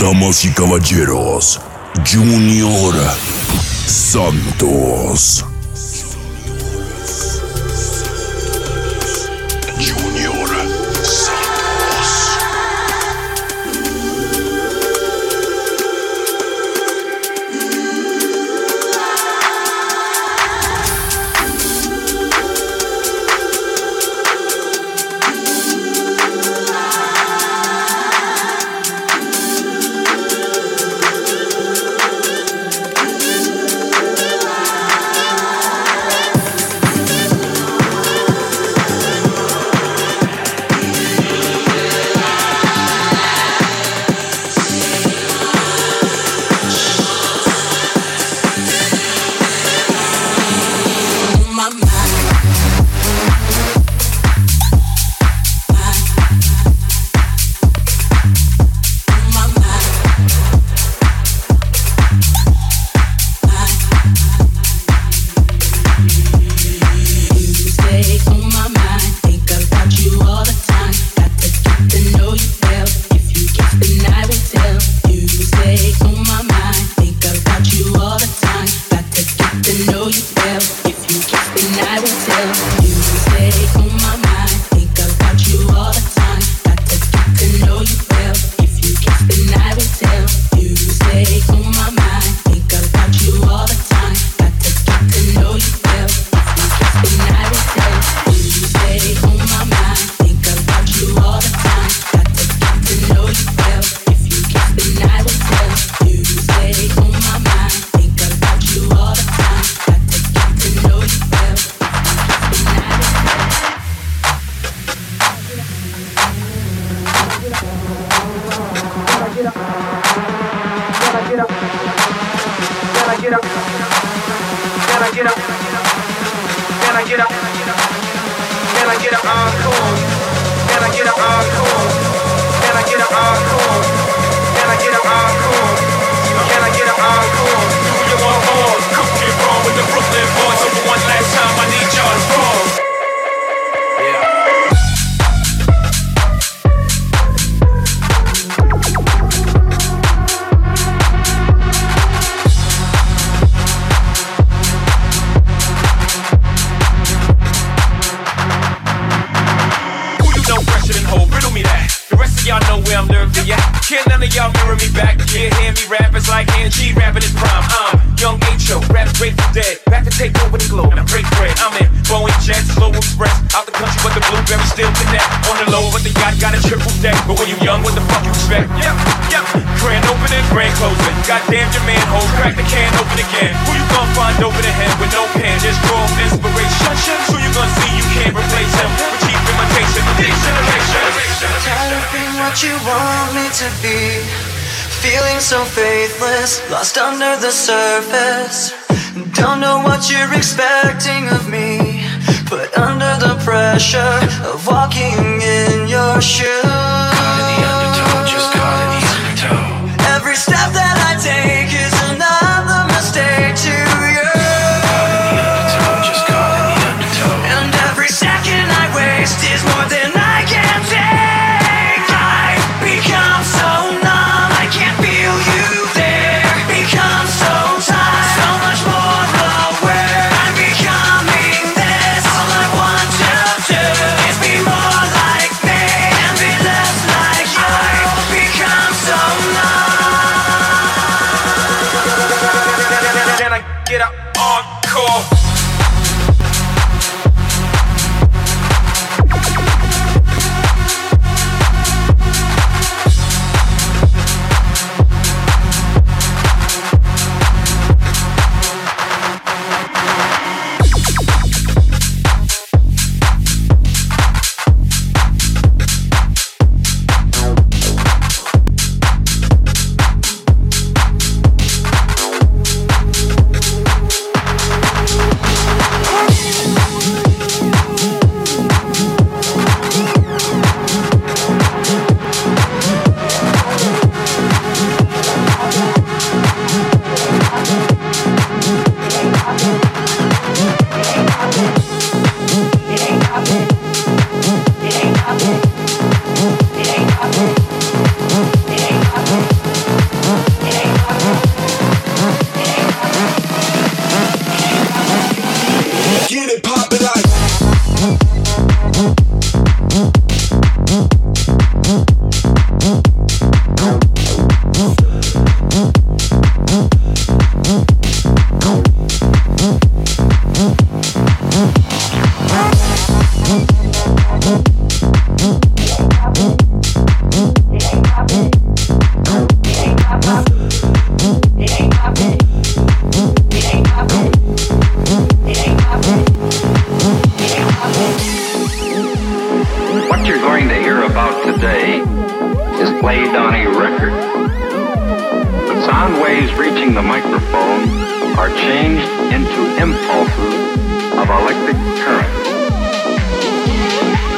Damas y caballeros, Junior Santos. got a triple deck, but when you young, what the fuck you expect? Yep, yep. Grand opening, grand closing. Goddamn your manhole, crack the can open again. Who you gonna find open the head with no pen? Just draw inspiration. Who you gonna see you can't replace him? With cheap imitation, this generation. Tired of being what you want me to be. Feeling so faithless, lost under the surface. Don't know what you're expecting of me. But under the pressure of walking in your shoes. new record. The sound waves reaching the microphone are changed into impulses of electric current.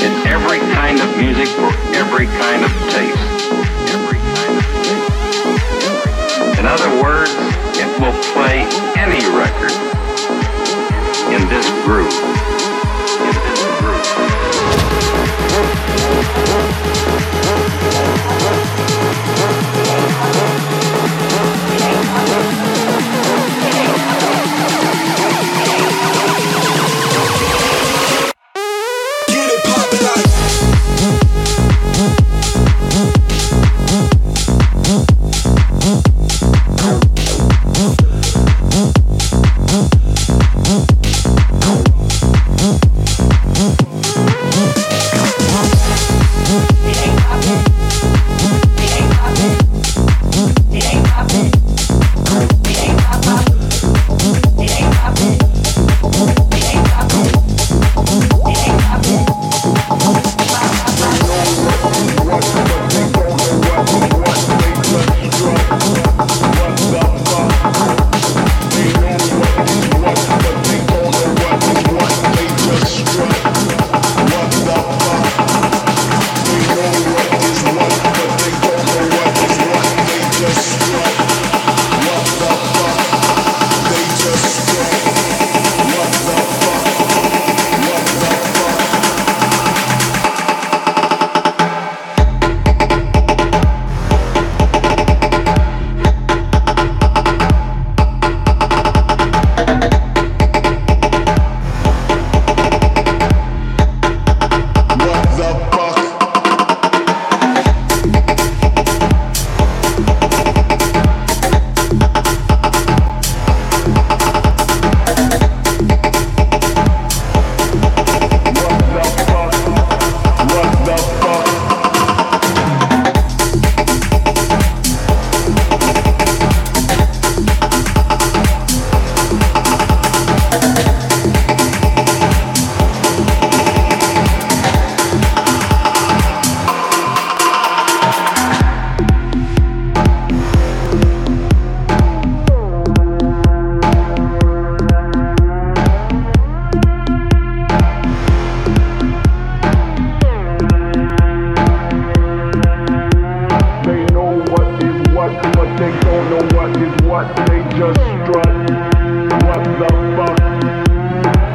In every kind of music for every kind of taste. In other words, it will play any record in this groove.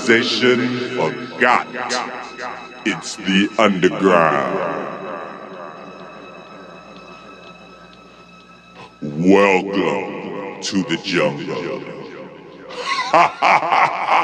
Civilization forgot. It's the underground. Welcome to the jungle.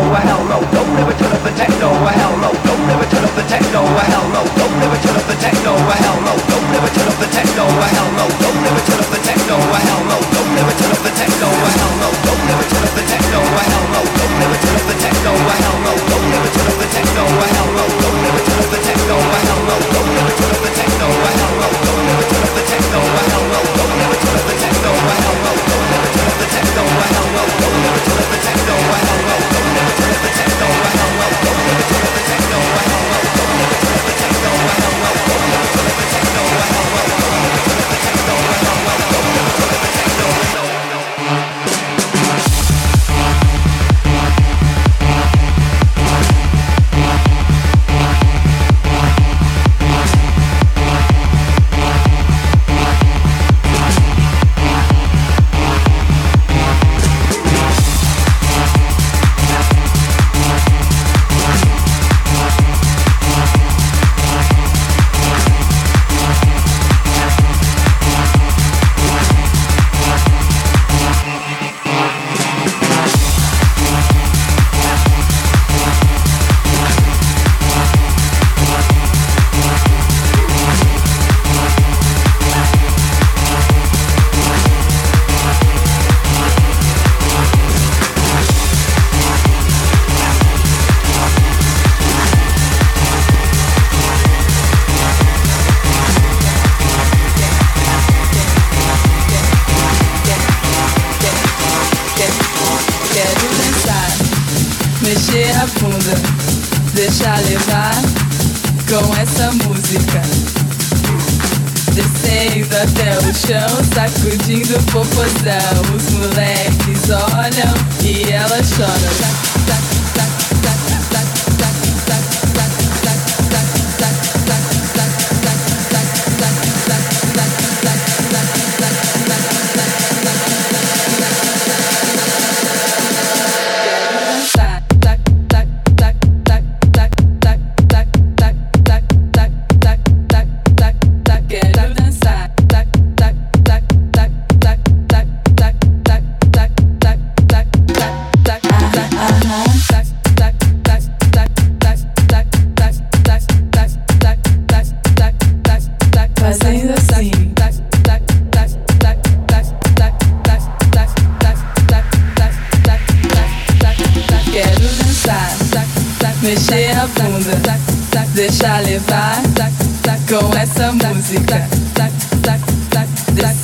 a hell no, don't ever turn up the techno, a hell no, don't ever turn up the techno, a hell no, don't ever turn up the techno, a hell no, don't ever turn up the techno, a hell no, don't ever turn up the techno, a hell no, don't ever turn up the techno, a hell no, don't ever turn up the techno, a hell no, don't ever turn up the techno, a hell no, don't ever turn up the techno, a hell no, don't ever turn up the techno, a hell no, don't ever turn up the techno, a hell no, don't ever turn up the techno, a hell no.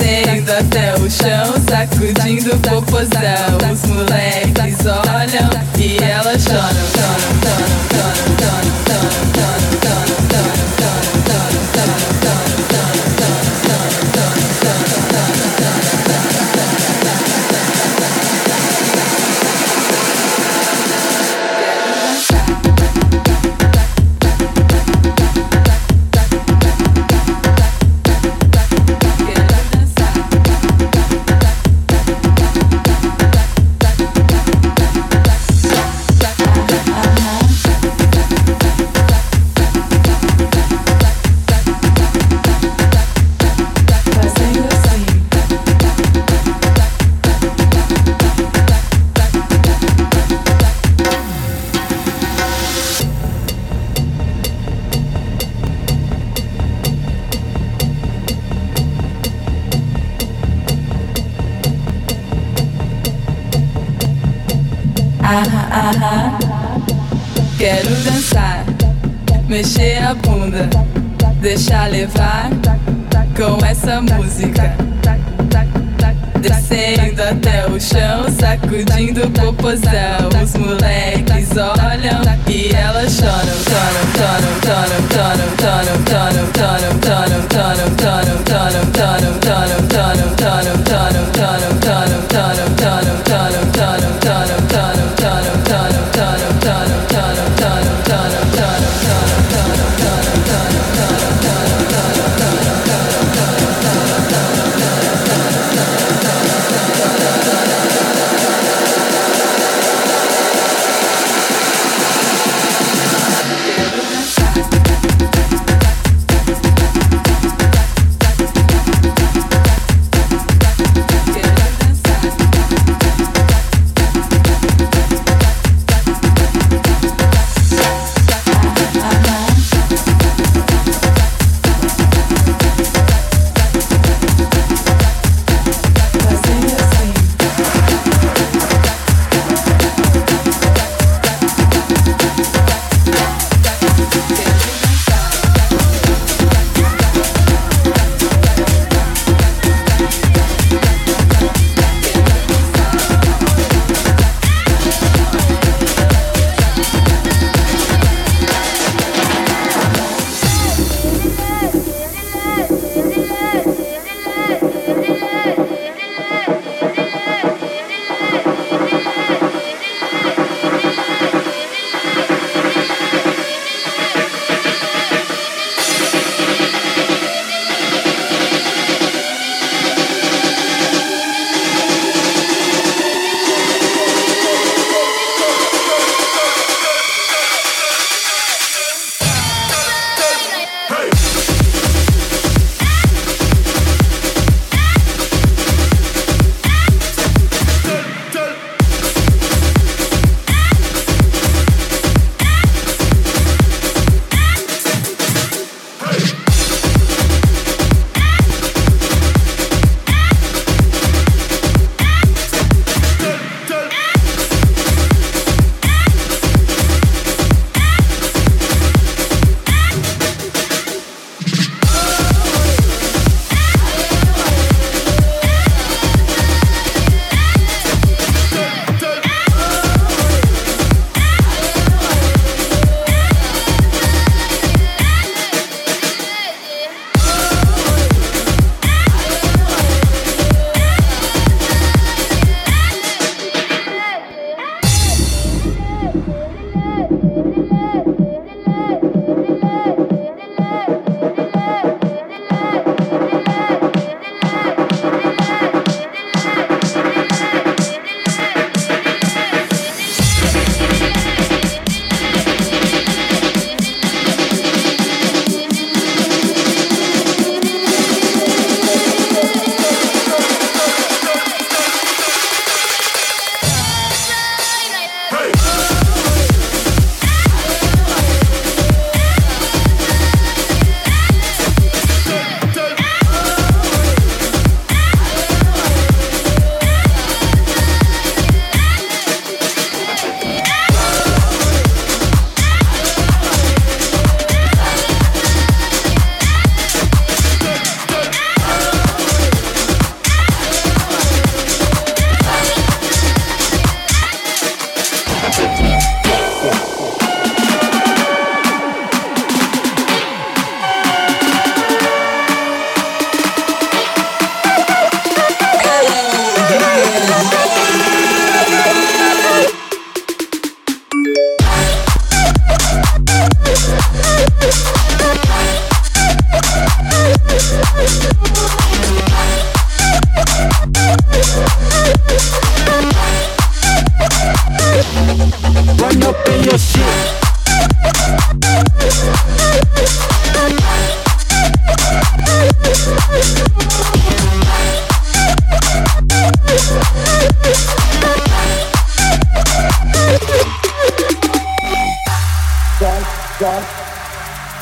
descendo até o chão, sacudindo o popozão. Os moleques olham e elas choram. Deixar bunda, deixa levar com essa música. Descendo até o chão, sacudindo o popozão. Os moleques olham e elas choram, choram, choram.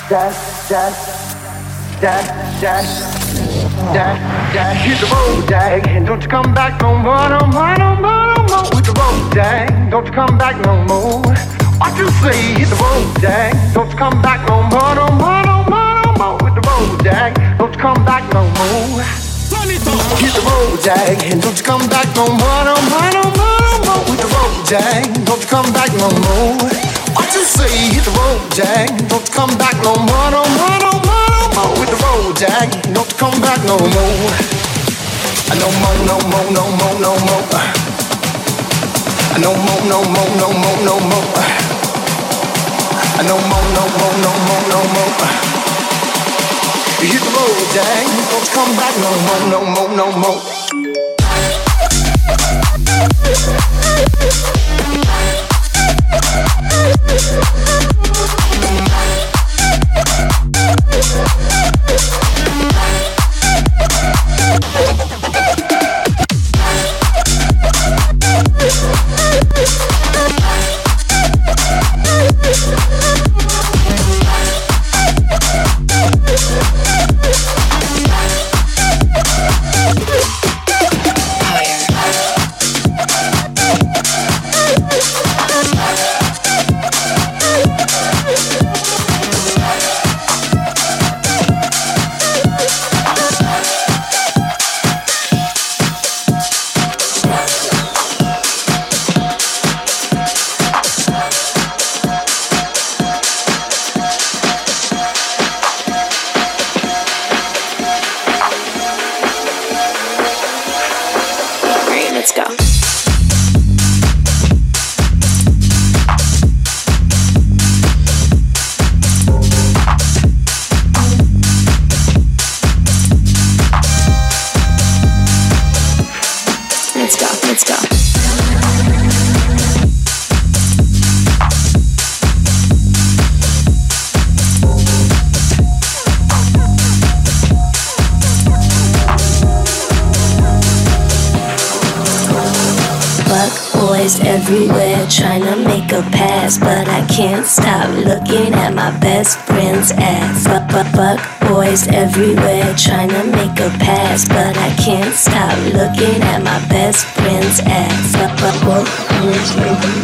Dash, dash, dash, dash, dash, dash. Hit the road, Jack, and don't you come back no more, no more, no more, no more. Hit the road, Jack, don't you come back no more. What you say? Hit the road, Jack, don't you come back no more, no more, no more, no more. Hit the road, Jack, don't you come back no more. Hit the road, Jack, and don't you come back no more, no more, no more, no more. Hit the road, Jack, don't you come back no more. What you say? Hit the road, Jack, don't come back no more, no more, no more, no more. Hit the road, Jack, don't come back no more. No more, no more, no more, no more. No more, no more, no more, no more. No more, no more, no more, no more. Hit the road, Jack. Don't come back no more, no more, no more. Yeah. Boys everywhere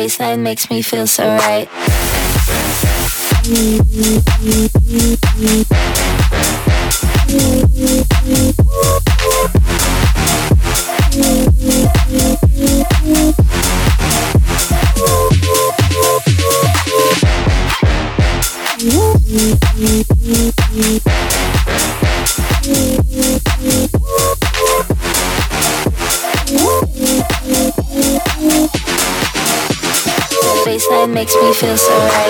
baseline makes me feel so right. Mm-hmm. Feel so right.